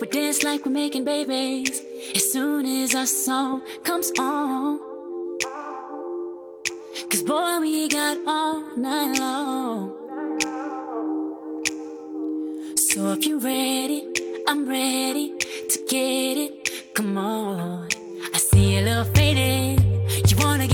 we dance like we're making babies. As soon as our song comes on. Cause boy, we got all night long. So if you're ready, I'm ready to get it. Come on. I see a little faded. You wanna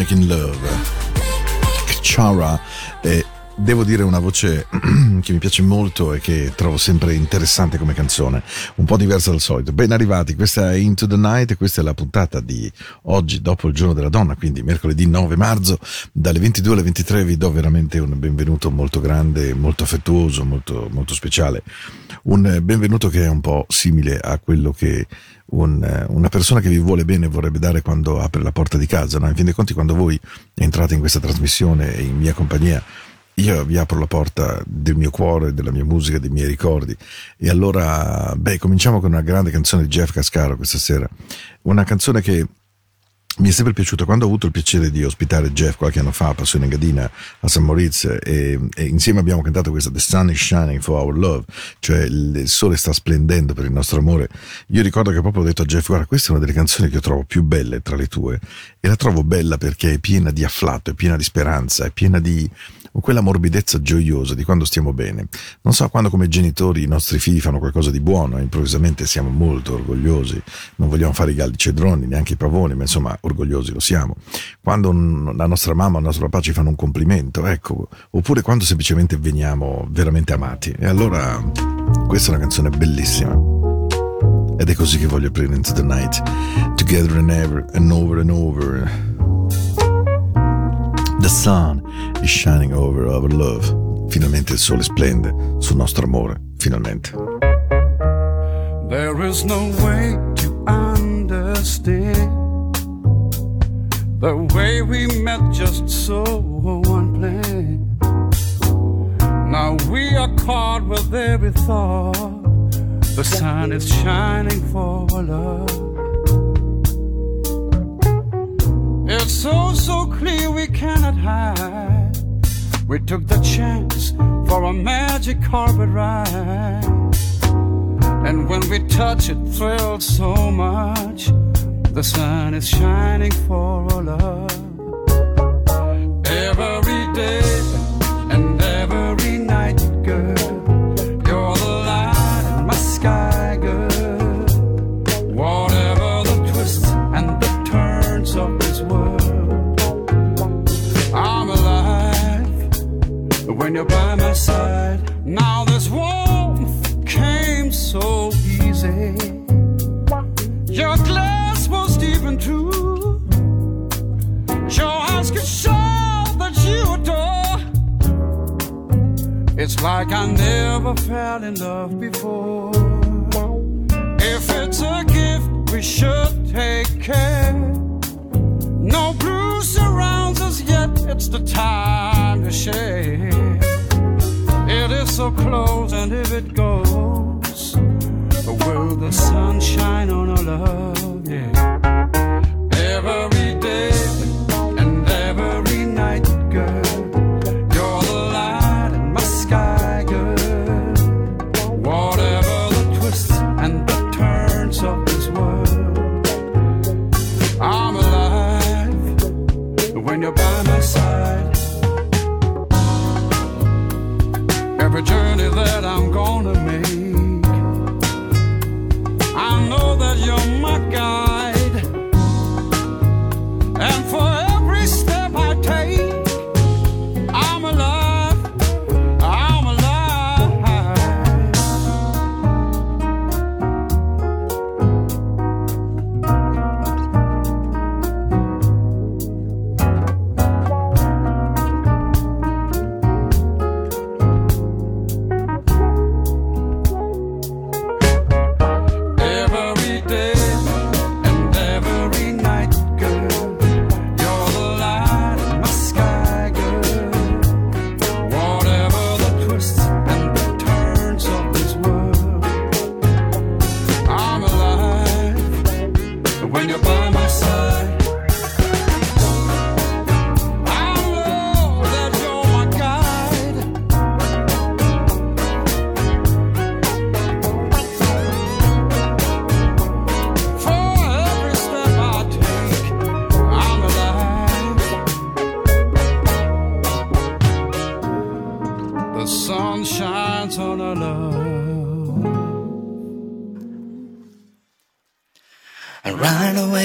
making love. Che mi piace molto e che trovo sempre interessante come canzone, un po' diversa dal solito. Ben arrivati, questa è Into the Night questa è la puntata di oggi dopo il giorno della donna, quindi mercoledì 9 marzo, dalle 22 alle 23 vi do veramente un benvenuto molto grande, molto affettuoso, molto, molto speciale. Un benvenuto che è un po' simile a quello che un, una persona che vi vuole bene vorrebbe dare quando apre la porta di casa. No? In fin dei conti, quando voi entrate in questa trasmissione in mia compagnia, io vi apro la porta del mio cuore, della mia musica, dei miei ricordi. E allora, beh, cominciamo con una grande canzone di Jeff Cascaro questa sera. Una canzone che mi è sempre piaciuta quando ho avuto il piacere di ospitare Jeff qualche anno fa a Passione Engadina a San Moritz e, e insieme abbiamo cantato questa The Sun is Shining for Our Love cioè il, sole sta splendendo per il nostro amore io ricordo che proprio ho detto a Jeff guarda questa è una delle canzoni che io trovo più belle tra le tue e la trovo bella perché è piena di afflatto è piena di speranza è piena di quella morbidezza gioiosa di quando stiamo bene. Non so, quando come genitori i nostri figli fanno qualcosa di buono, improvvisamente siamo molto orgogliosi, non vogliamo fare i galli cedroni, neanche i pavoni, ma insomma orgogliosi lo siamo. Quando la nostra mamma o il nostro papà ci fanno un complimento, ecco, oppure quando semplicemente veniamo veramente amati. E allora questa è una canzone bellissima. Ed è così che voglio aprire Into the Night, Together and Ever and Over and Over. The sun is shining over our love. Finalmente il sole splende sul nostro amore, finalmente. There is no way to understand the way we met just so unplanned. Now we are caught with every thought. The sun is shining for love. It's so, so clear we cannot hide. We took the chance for a magic carpet ride. And when we touch it, thrills so much. The sun is shining for our love. Every day and every night, girl. You're the light in my sky, girl. Whatever the twists and the turns of this world, I'm alive when you're by my side. Now this warmth came so was true. Your eyes could show that you adore. It's like I never fell in love before. If it's a gift, we should take care. No blue surrounds us yet, it's the time to share. It is so close, and if it goes, will the sun shine on our love? Yeah.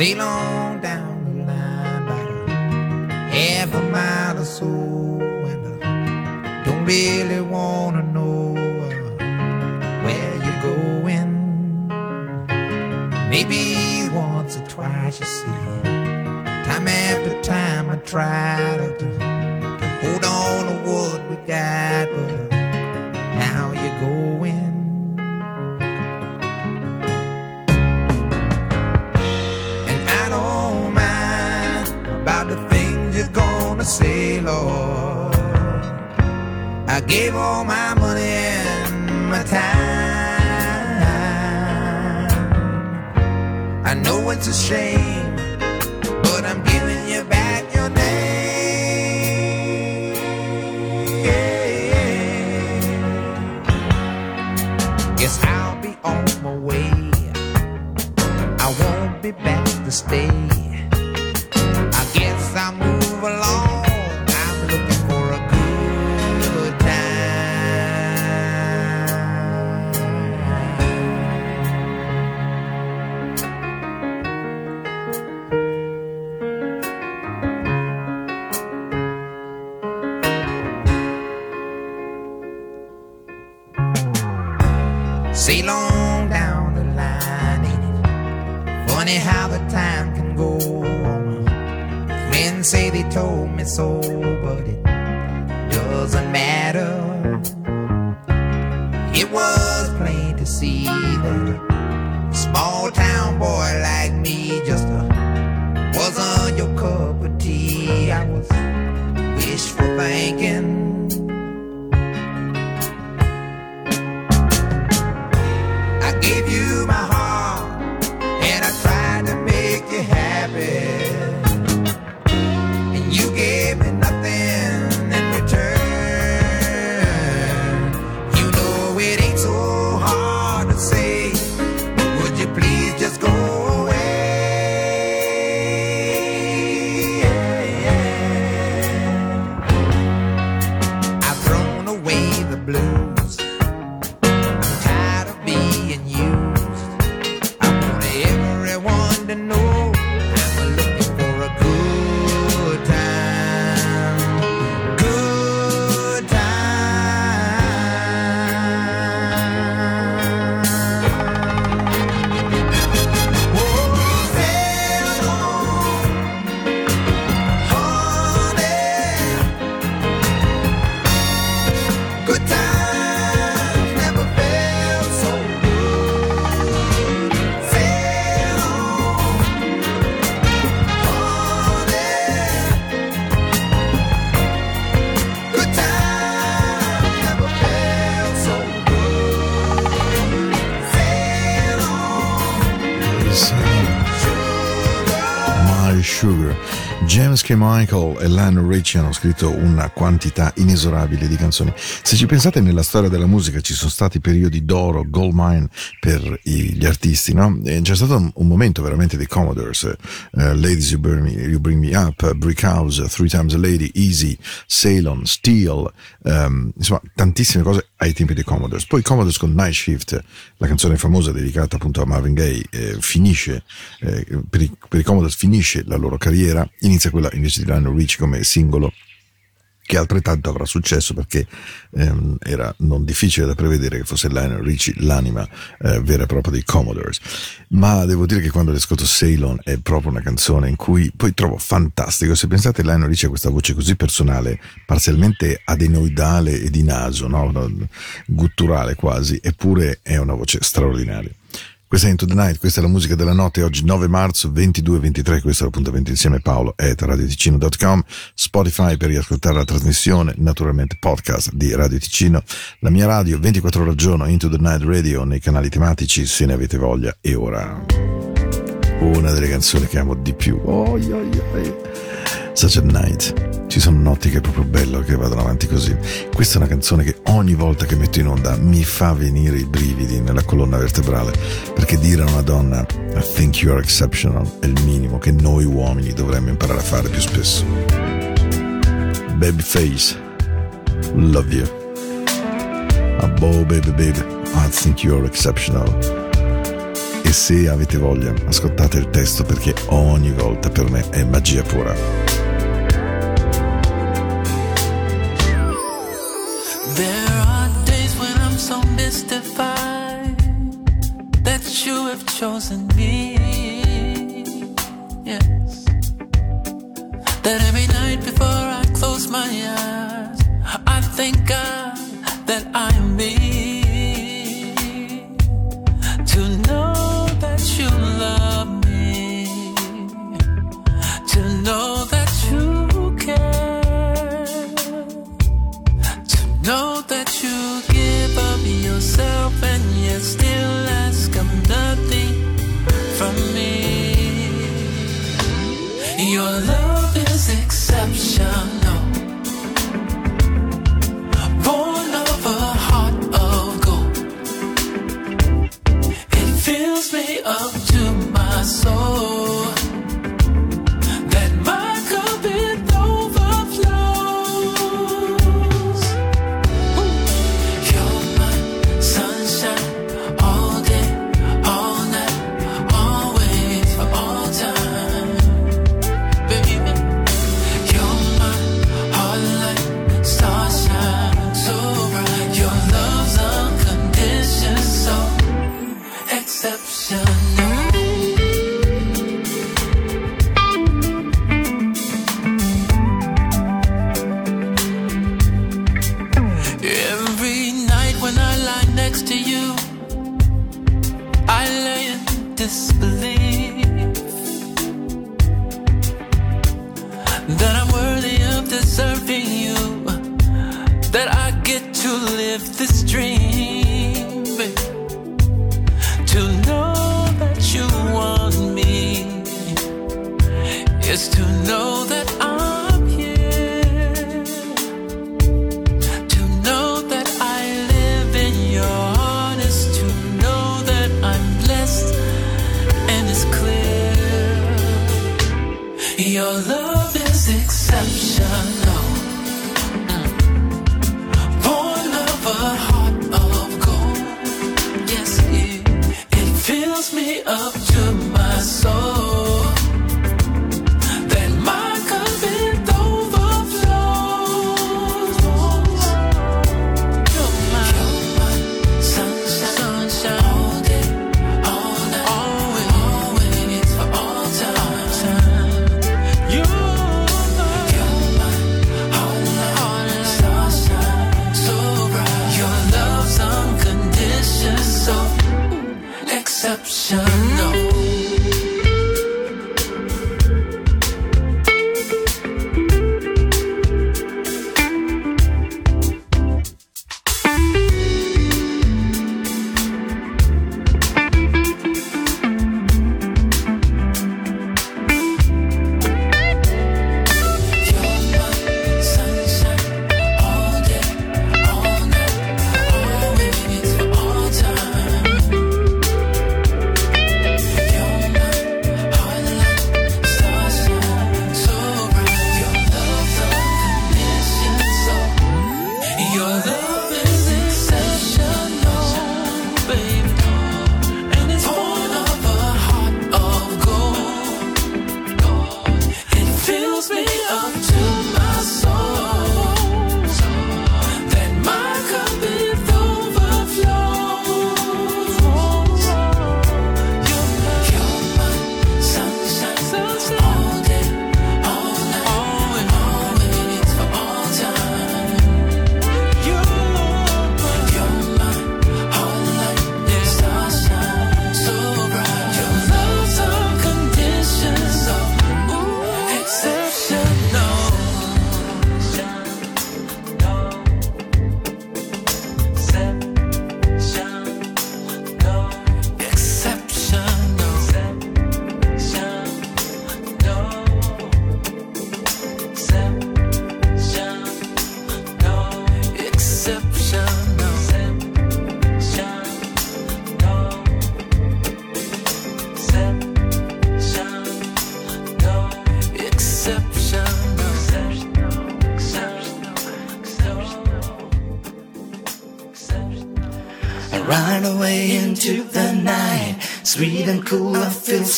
Sail on down the line about half a mile or so, and I don't really wanna know uh, where you're going. Maybe once or twice, you see. Time after time, I try to, to, to hold on to what we got, but now you're going. Wanna say, Lord, I gave all my money and my time. I know it's a shame, but I'm giving you back your name. Guess I'll be on my way. I won't be back to stay. James K. Michael e Lionel Richie hanno scritto una quantità inesorabile di canzoni. Se ci pensate nella storia della musica ci sono stati periodi d'oro, gold mine per gli artisti, no? E c'è stato un, momento veramente dei Commodores, eh, Ladies you Bring, Me, you Bring Me Up, Brick House, Three Times a Lady, Easy, Ceylon, Steel, ehm, insomma tantissime cose ai tempi dei Commodores. Poi Commodores con Night Shift, la canzone famosa dedicata appunto a Marvin Gaye, eh, finisce, eh, per, i, per i Commodores finisce la loro carriera, inizia quella invece di Lionel Richie come singolo che altrettanto avrà successo perché ehm, era non difficile da prevedere che fosse Lionel Richie l'anima eh, vera e propria dei Commodores. Ma devo dire che quando ascolto Ceylon è proprio una canzone in cui poi trovo fantastico. Se pensate Lionel Richie ha questa voce così personale parzialmente adenoidale e di naso no? gutturale quasi eppure è una voce straordinaria questa è Into the Night, questa è la musica della notte, oggi 9 marzo 22-23, questo è l'appuntamento insieme a Paolo at radioticino.com, Spotify per riascoltare la trasmissione, naturalmente podcast di Radio Ticino, la mia radio 24 ore al giorno, Into the Night Radio, nei canali tematici, se ne avete voglia, e ora una delle canzoni che amo di più, oh, yeah, yeah. Such a Night. Ci sono notti che è proprio bello che vadano avanti così. Questa è una canzone che ogni volta che metto in onda mi fa venire i brividi nella colonna vertebrale, perché dire a una donna I think you are exceptional è il minimo che noi uomini dovremmo imparare a fare più spesso. Babyface, love you. Oh baby baby, I think you are exceptional. E se avete voglia, ascoltate il testo perché ogni volta per me è magia pura. Chosen me. Yes. That every night before I close my eyes, I thank God that I am me. disbelief that I'm worthy of deserving you, that I get to live this dream, to know that you want me is to know that I. up.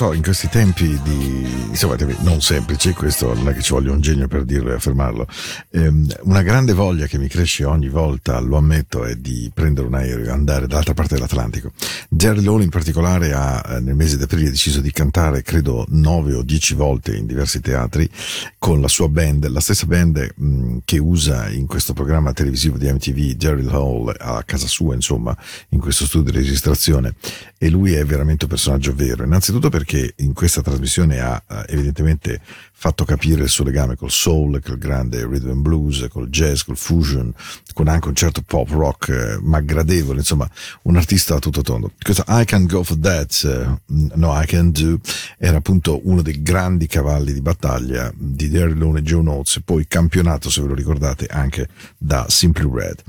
So, in questi tempi di insomma, non semplici, questo non è che ci voglia un genio per dirlo e affermarlo. ehm, una grande voglia che mi cresce ogni volta, lo ammetto, è di prendere un aereo e andare dall'altra parte dell'Atlantico. Jerry Lowell in particolare ha eh, nel mese di aprile deciso di cantare credo nove o dieci volte in diversi teatri con la sua band, la stessa band mh, che usa in questo programma televisivo di MTV Jerry Hall a casa sua, insomma, in questo studio di registrazione. E lui è veramente un personaggio vero. Innanzitutto perché in questa trasmissione ha eh, evidentemente fatto capire il suo legame col soul, col grande rhythm and blues, col jazz, col fusion, con anche un certo pop rock, eh, ma gradevole, insomma, un artista a tutto tondo. Questo I Can Go For That, eh, No I Can Do, era appunto uno dei grandi cavalli di battaglia di Derry Lone e Joe Notes, poi campionato, se ve lo ricordate, anche da Simply Red.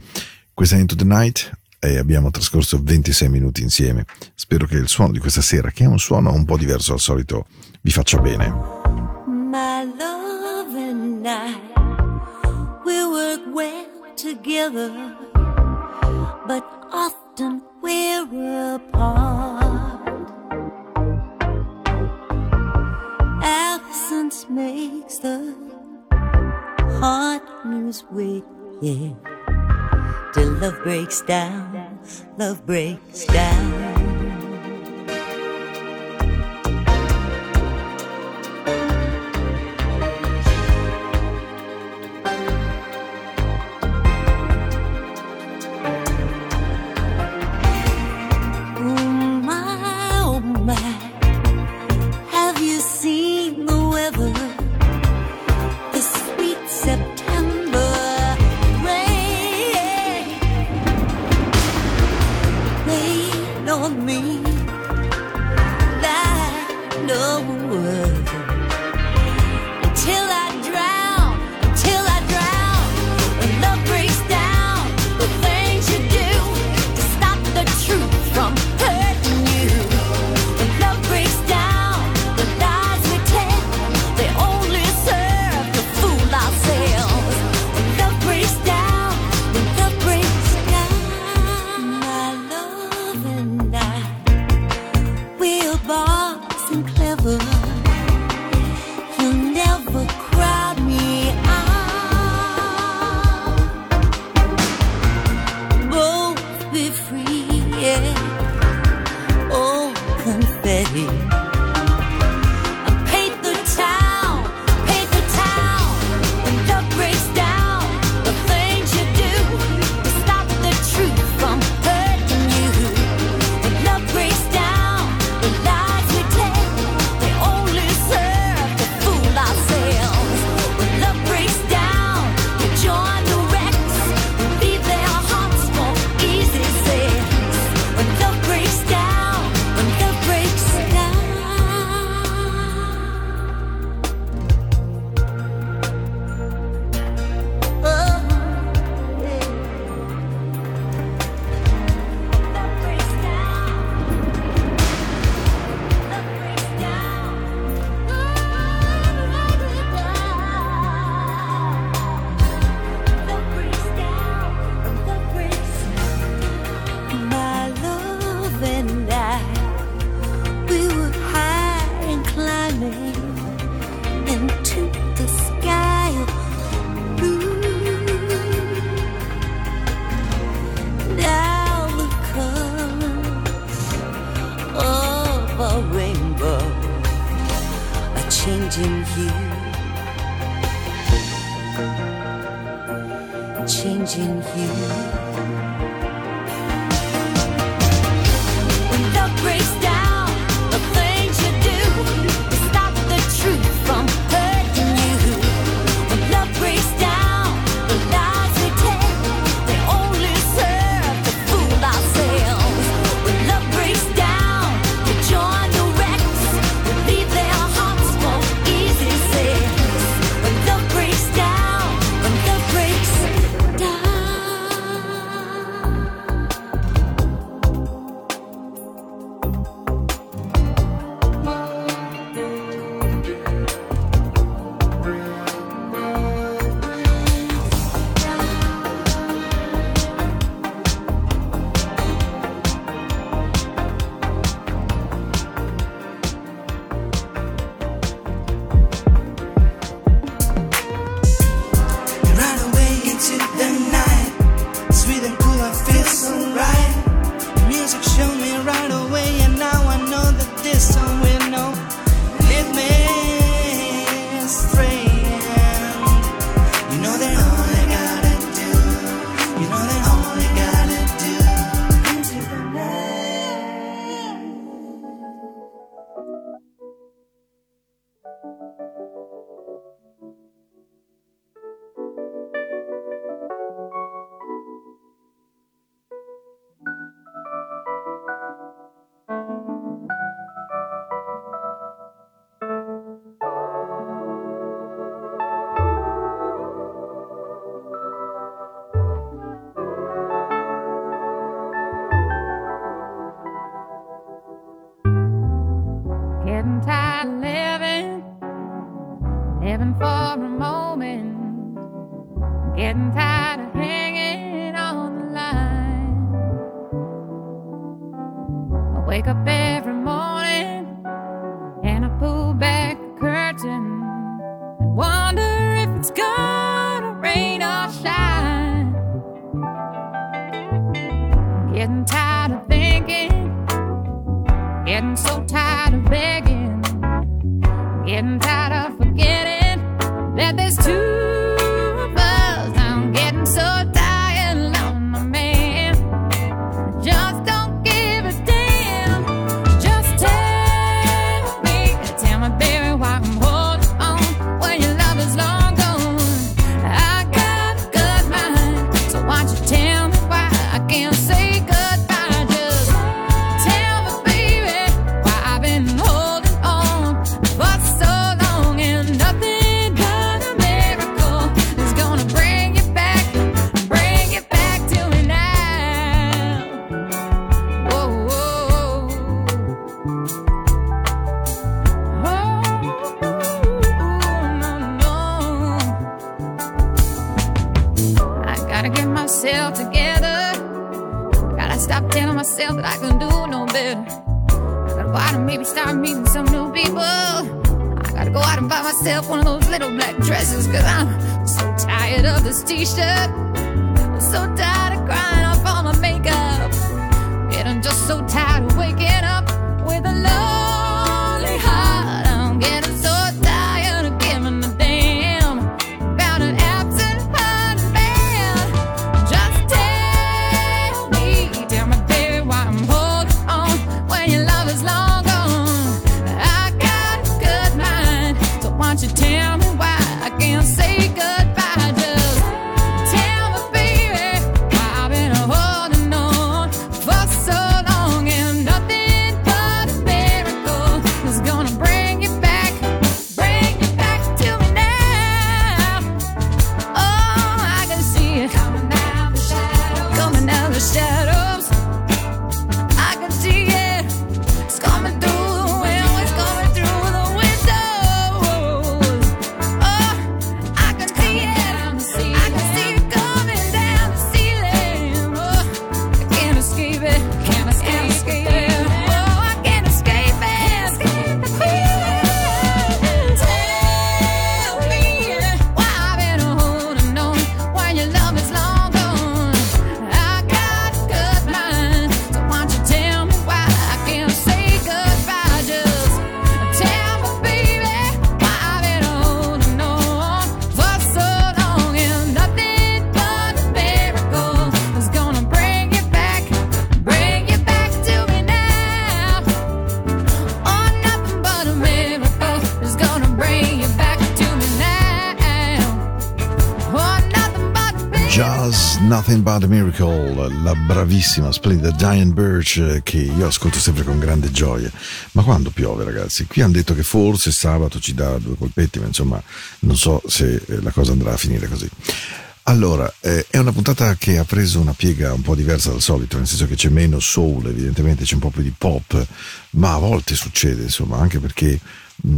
Questa è Into the Night e abbiamo trascorso 26 minuti insieme. Spero che il suono di questa sera, che è un suono un po' diverso dal solito, vi faccia bene. My love and I, we work well together, but often we're apart. Weight, yeah. Till love breaks down, love breaks down. Nothing But a Miracle, la bravissima, splendida Diane Birch eh, che io ascolto sempre con grande gioia. Ma quando piove ragazzi? Qui hanno detto che forse sabato ci dà due colpetti, ma insomma non so se eh, la cosa andrà a finire così. Allora, eh, è una puntata che ha preso una piega un po' diversa dal solito, nel senso che c'è meno soul, evidentemente c'è un po' più di pop, ma a volte succede, insomma, anche perché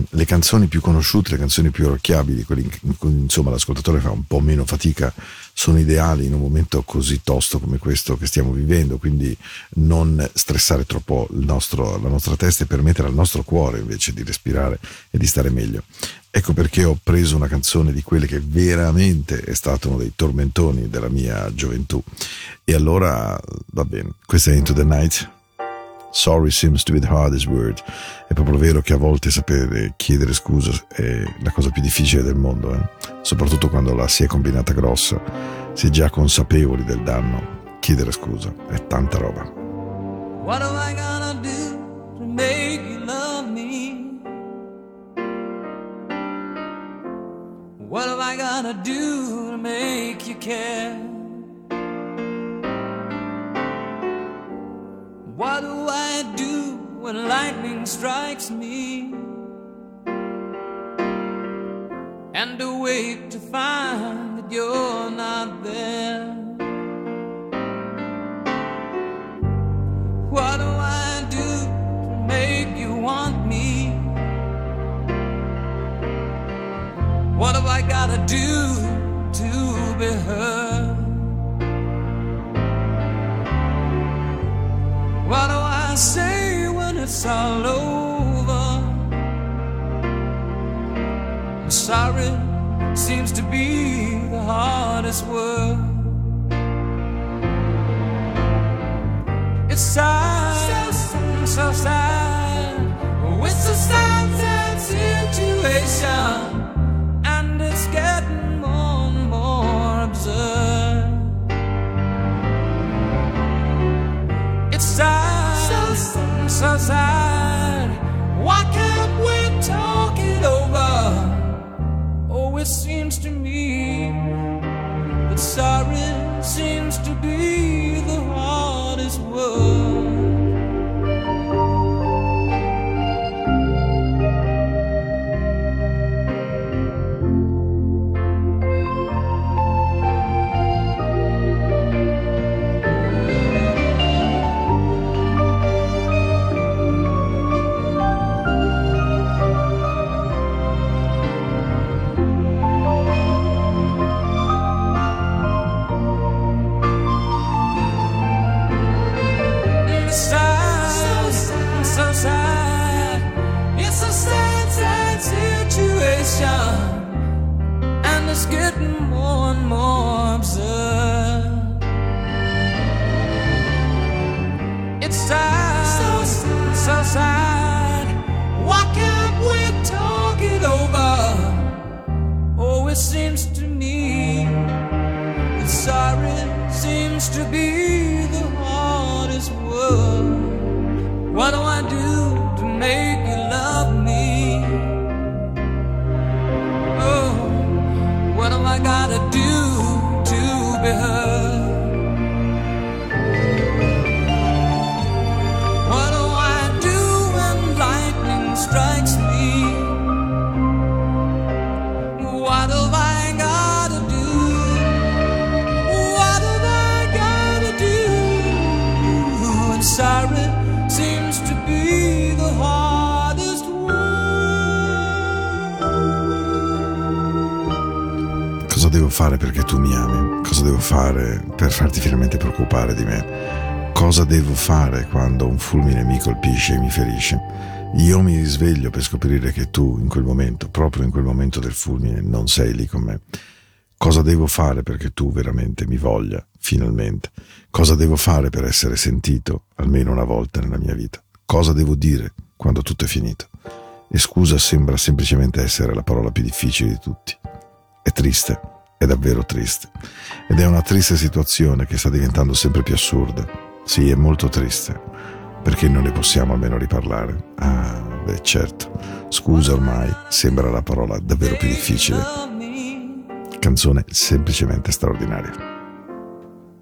le canzoni più conosciute, le canzoni più orecchiabili, quelle in cui insomma l'ascoltatore fa un po' meno fatica, sono ideali in un momento così tosto come questo che stiamo vivendo, quindi non stressare troppo nostro- la nostra testa e permettere al nostro cuore invece di respirare e di stare meglio. Ecco perché ho preso una canzone di quelle che veramente è stato uno dei tormentoni della mia gioventù. E allora, va bene, questa è Into the Night. Sorry seems to be the hardest word. È proprio vero che a volte sapere chiedere scusa è la cosa più difficile del mondo, eh? soprattutto quando la si è combinata grossa, si è già consapevoli del danno. Chiedere scusa è tanta roba. What am I gonna do to make you love me? What am I gonna do to make you care? when lightning strikes me and awake to find that you're not there. What do I do to make you want me? What have I gotta do to be heard? All over? Sorry seems to be the hardest word. It's sad, so, so sad. It's a sad, sad situation, so. Why can't we talk it over? Oh, it seems to me it's getting more and more absurd. Fare perché tu mi ami? Cosa devo fare per farti finalmente preoccupare di me? Cosa devo fare quando un fulmine mi colpisce e mi ferisce? Io mi risveglio per scoprire che tu in quel momento, proprio in quel momento del fulmine, non sei lì con me. Cosa devo fare perché tu veramente mi voglia, finalmente? Cosa devo fare per essere sentito almeno una volta nella mia vita? Cosa devo dire quando tutto è finito? E scusa sembra semplicemente essere la parola più difficile di tutti. È triste, è davvero triste. Ed è una triste situazione che sta diventando sempre più assurda. Sì, è molto triste. Perché non ne possiamo almeno riparlare? Ah, beh, certo. Scusa ormai sembra la parola davvero più difficile. Canzone semplicemente straordinaria.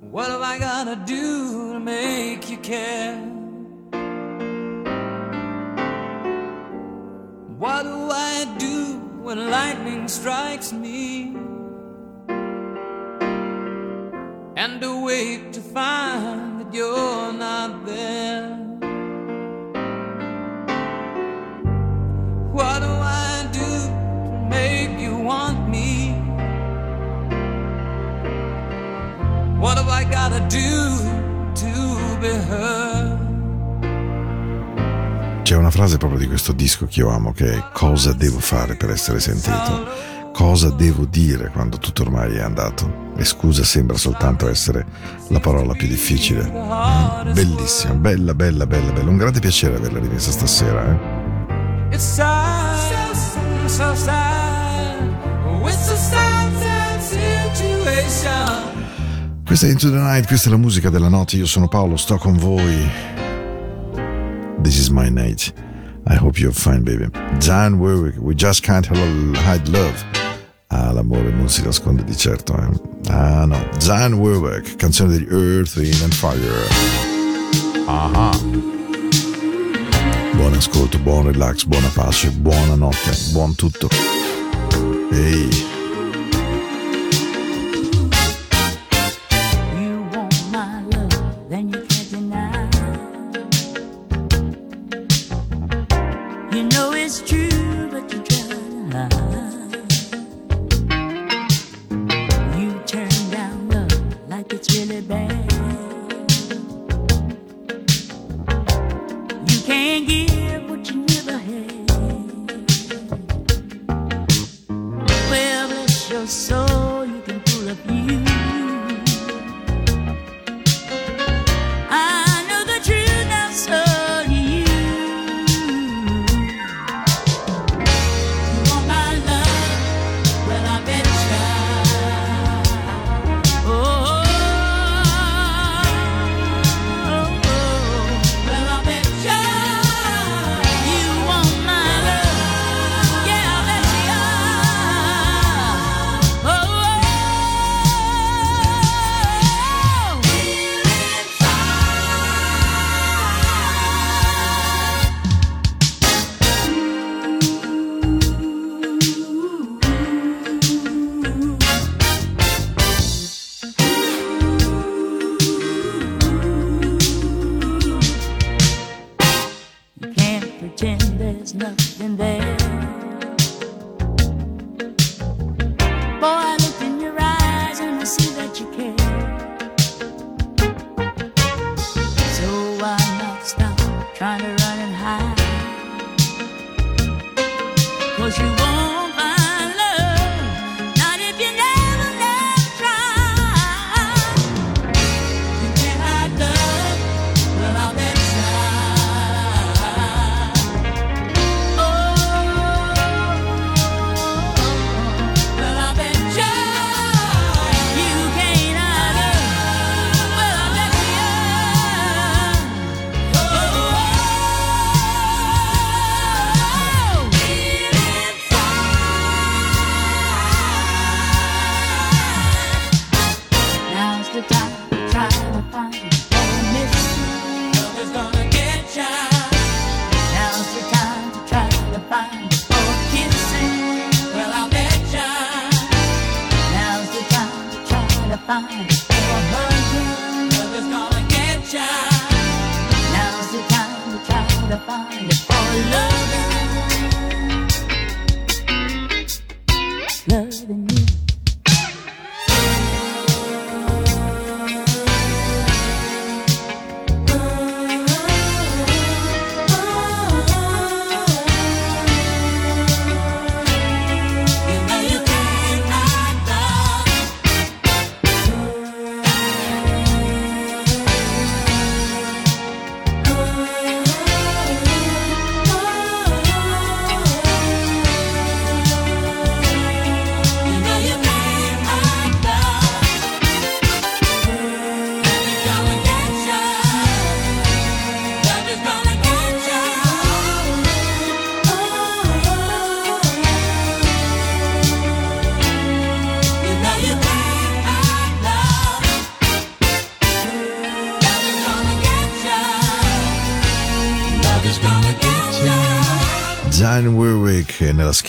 What have I gotta do to make you care? What do I do when lightning strikes me? And awake to find that you're not there. What do I do to make you want me? What have I gotta do to be heard? C'è una frase proprio di questo disco che io amo che è cosa devo fare per essere sentito? Cosa devo dire quando tutto ormai è andato? E scusa sembra soltanto essere la parola più difficile. Mm, Bellissima, bella, bella, bella, bella. Un grande piacere averla rimessa stasera. Eh? It's sad, so sad. It's a sad, sad situation. Questa è Into the Night, questa è la musica della notte. Io sono Paolo, sto con voi. This is my night. I hope you're fine, baby. John Warwick, we just can't hide love. Ah, l'amore non si nasconde di certo, eh. Ah, no. John Warwick, canzone degli Earth, Wind and Fire. Ah. Buon ascolto, buon relax, buona pace, buona notte, buon tutto. Ehi. so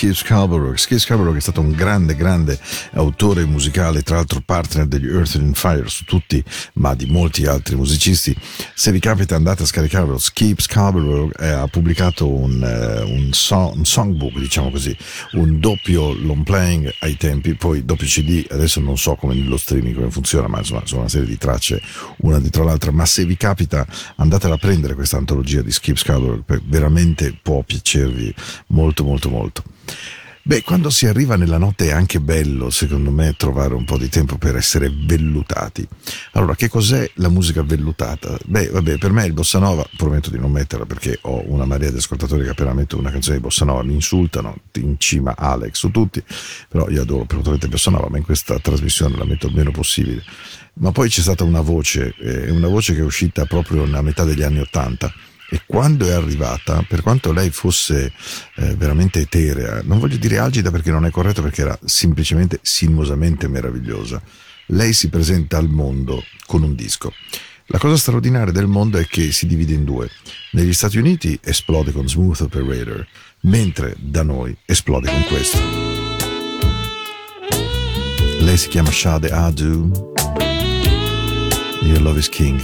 Skip Scarborough. Skip Scarborough è stato un grande, grande autore musicale, tra l'altro partner degli Earth and Fire su tutti, ma di molti altri musicisti. Se vi capita andate a scaricarlo. Skip Scarborough eh, ha pubblicato un, eh, un, so- un songbook, diciamo così, un doppio long playing ai tempi, poi doppio CD, adesso non so come nello streaming come funziona, ma insomma sono una serie di tracce una dietro l'altra, ma se vi capita andatela a prendere questa antologia di Skip Scarborough, veramente può piacervi molto molto molto. Beh, quando si arriva nella notte è anche bello, secondo me, trovare un po' di tempo per essere vellutati. Allora, che cos'è la musica vellutata? Beh, vabbè, per me il bossa nova, prometto di non metterla perché ho una marea di ascoltatori che appena metto una canzone di bossa nova mi insultano, in cima Alex su tutti, però io adoro assolutamente bossa nova, ma in questa trasmissione la metto il meno possibile. Ma poi c'è stata una voce, eh, una voce che è uscita proprio a metà degli anni Ottanta, e quando è arrivata, per quanto lei fosse eh, veramente eterea, non voglio dire algida perché non è corretto perché era semplicemente sinuosamente meravigliosa, lei si presenta al mondo con un disco. La cosa straordinaria del mondo è che si divide in due. Negli Stati Uniti esplode con Smooth Operator, mentre da noi esplode con questo. Lei si chiama Shade Adu. Your Love is King.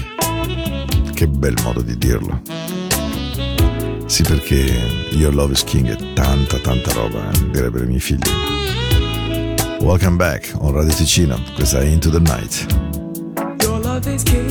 Che bel modo di dirlo. Sì, perché Your Love is King è tanta, tanta roba, eh, direbbero i miei figli. Welcome back on Radio Ticino, questa è Into the Night. Your love is king.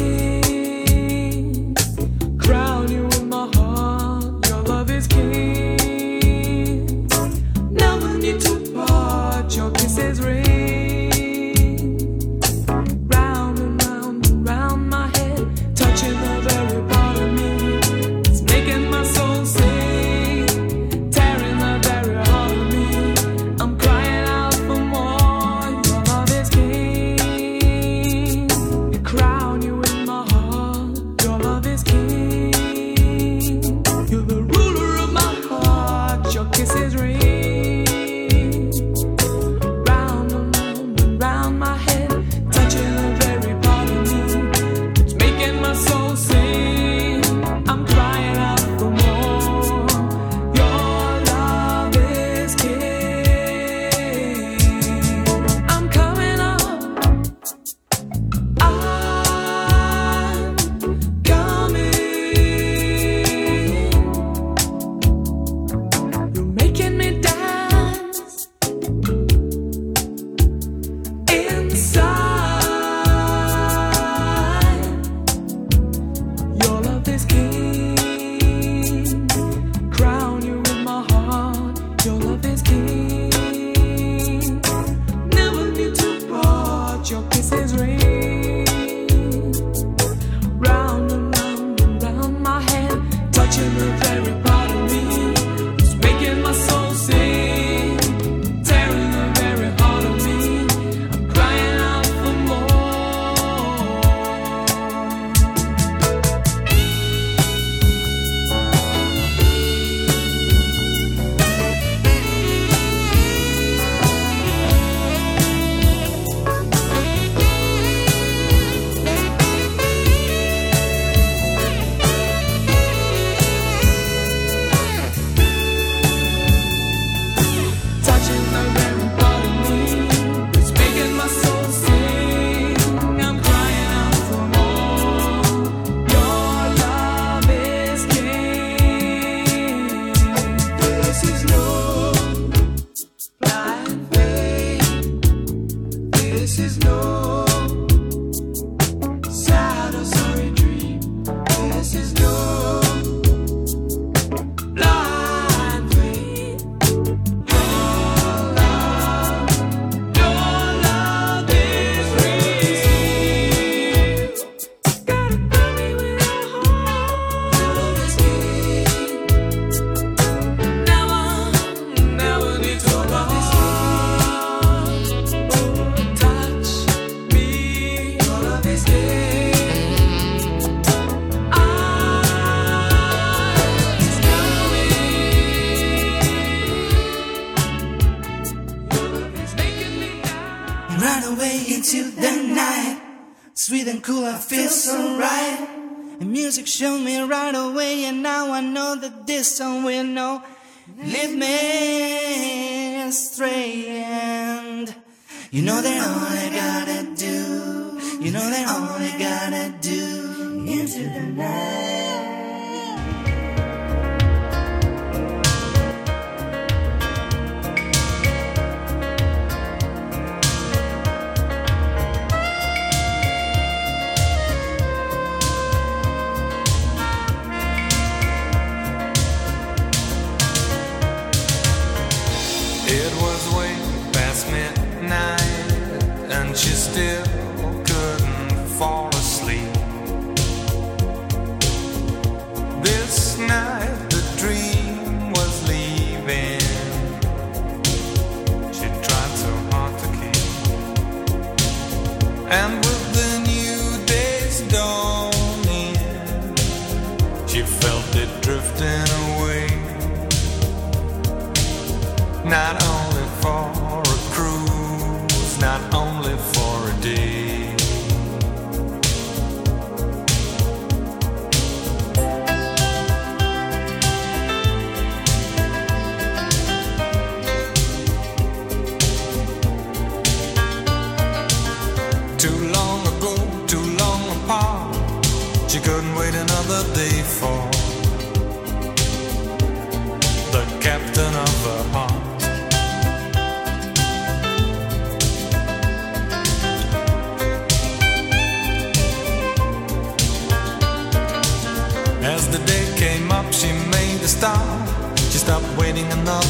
Not only for a day.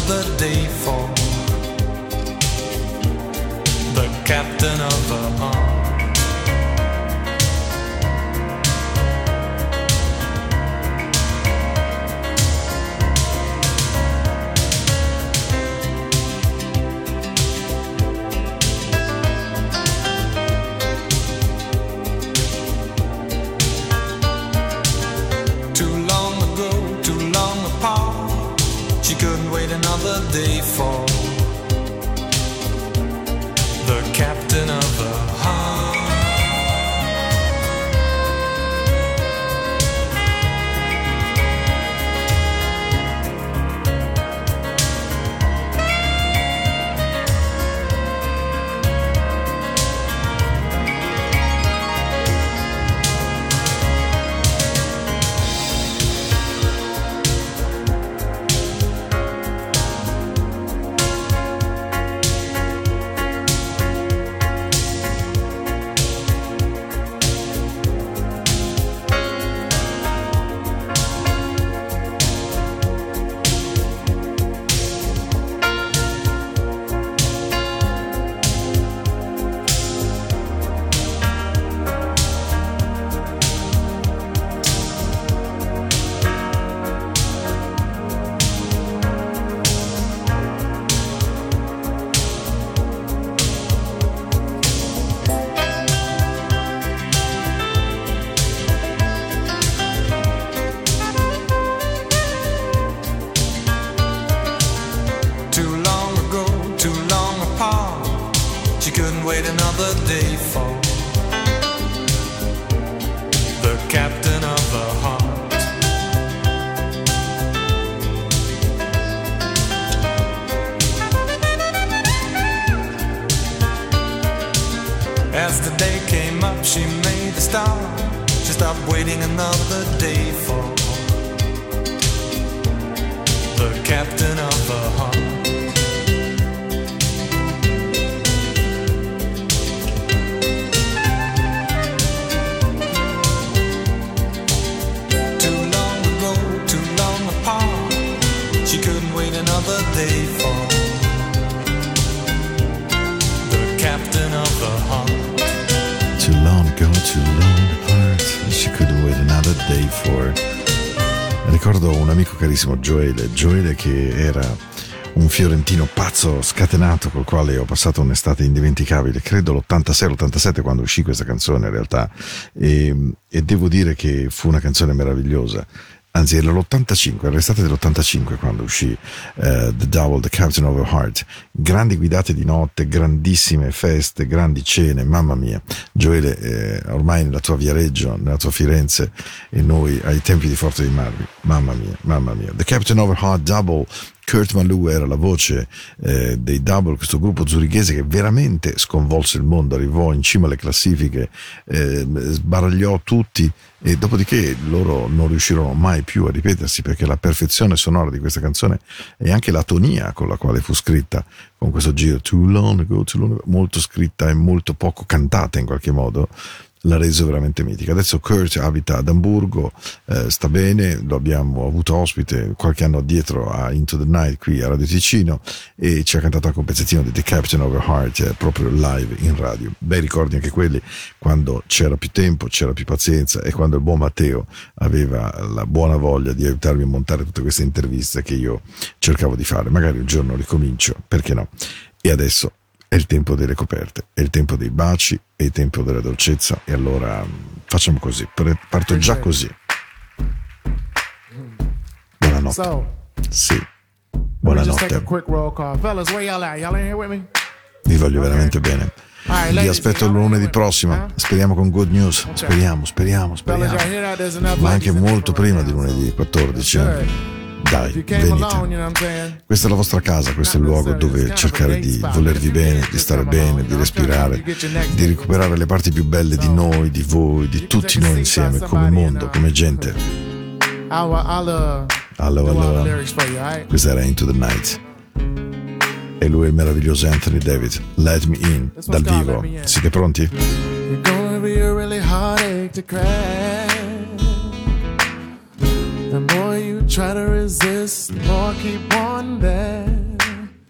the day. Carissimo, Gioele. Gioele che era un fiorentino pazzo, scatenato, col quale ho passato un'estate indimenticabile. Credo l'86-87 quando uscì questa canzone in realtà. E, e devo dire che fu una canzone meravigliosa. Anzi, era l'85, era l'estate dell'85 quando uscì eh, The Double, The Captain of the Heart. Grandi guidate di notte, grandissime feste, grandi cene, mamma mia. Gioele, eh, ormai nella tua Viareggio, nella tua Firenze e noi ai tempi di Forte dei Marmi, mamma mia, mamma mia. The Captain of the Heart Double, Kurt Malou era la voce eh, dei Double, questo gruppo zurichese che veramente sconvolse il mondo, arrivò in cima alle classifiche, eh, sbaragliò tutti e dopodiché loro non riuscirono mai più a ripetersi perché la perfezione sonora di questa canzone e anche la tonia con la quale fu scritta con questo giro too long ago, too long ago, molto scritta e molto poco cantata in qualche modo l'ha reso veramente mitica. Adesso Kurt abita ad Amburgo, eh, sta bene, lo abbiamo avuto ospite qualche anno addietro a Into the Night qui a Radio Ticino e ci ha cantato anche un pezzettino di The Captain of Her Heart eh, proprio live in radio. Bei ricordi anche quelli quando c'era più tempo, c'era più pazienza e quando il buon Matteo aveva la buona voglia di aiutarmi a montare tutte queste interviste che io cercavo di fare. Magari un giorno ricomincio, perché no? E adesso è il tempo delle coperte, è il tempo dei baci, è il tempo della dolcezza e allora mm, facciamo così, parto già così. Buonanotte. So, Sì, buonanotte. Fellas, y'all? Y'all vi voglio veramente bene. Vi aspetto lunedì prossimo, speriamo con good news, speriamo, speriamo, speriamo. Ma anche molto prima di lunedì 14. Good. eh. Dai, venite. Questa è la vostra casa, questo è il luogo dove cercare di volervi bene, di stare bene, di respirare, di recuperare le parti più belle di noi, di voi, di tutti noi insieme, come mondo, come gente. I'll uh, Allora, allora, alright? questa era Into the Night. E lui è il meraviglioso Anthony David. Let me in, dal vivo. Siete pronti? You're gonna be a really heartache to crack. Try to resist, more keep on there.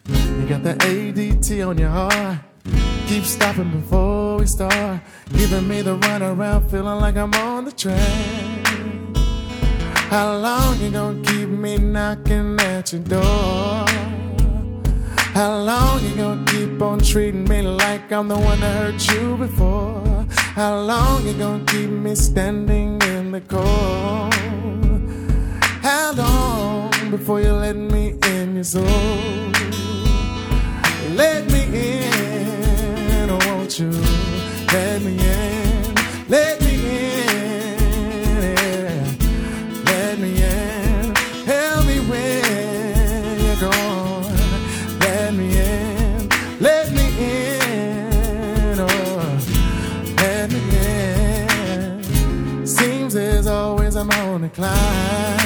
You got the ADT on your heart. Keep stopping before we start. Giving me the runaround, feeling like I'm on the train. How long you gonna keep me knocking at your door? How long you gonna keep on treating me like I'm the one that hurt you before? How long you gonna keep me standing in the cold? Before you let me in your soul? Let me in, oh, won't you? Let me in, let me in, yeah. let me in. Help me when you're gone. Let me in, let me in, oh, let me in. Seems there's always I'm on the climb.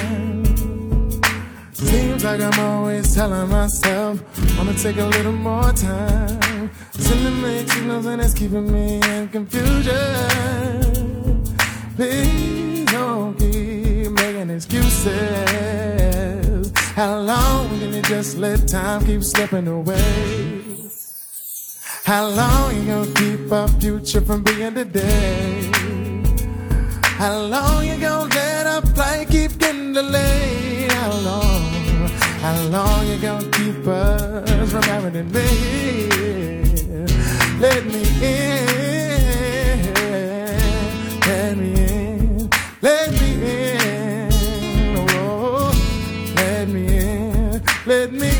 Seems like I'm always telling myself, I'ma take a little more time. Sending mixed signals and it's keeping me in confusion. Please don't keep making excuses. How long can you just let time keep slipping away? How long you gonna keep our future from being today? How long you gonna let our flight keep getting delayed? Long? You gonna keep us from having it? Let me in, let me in, let me in, oh, let me in, let me in, let me in,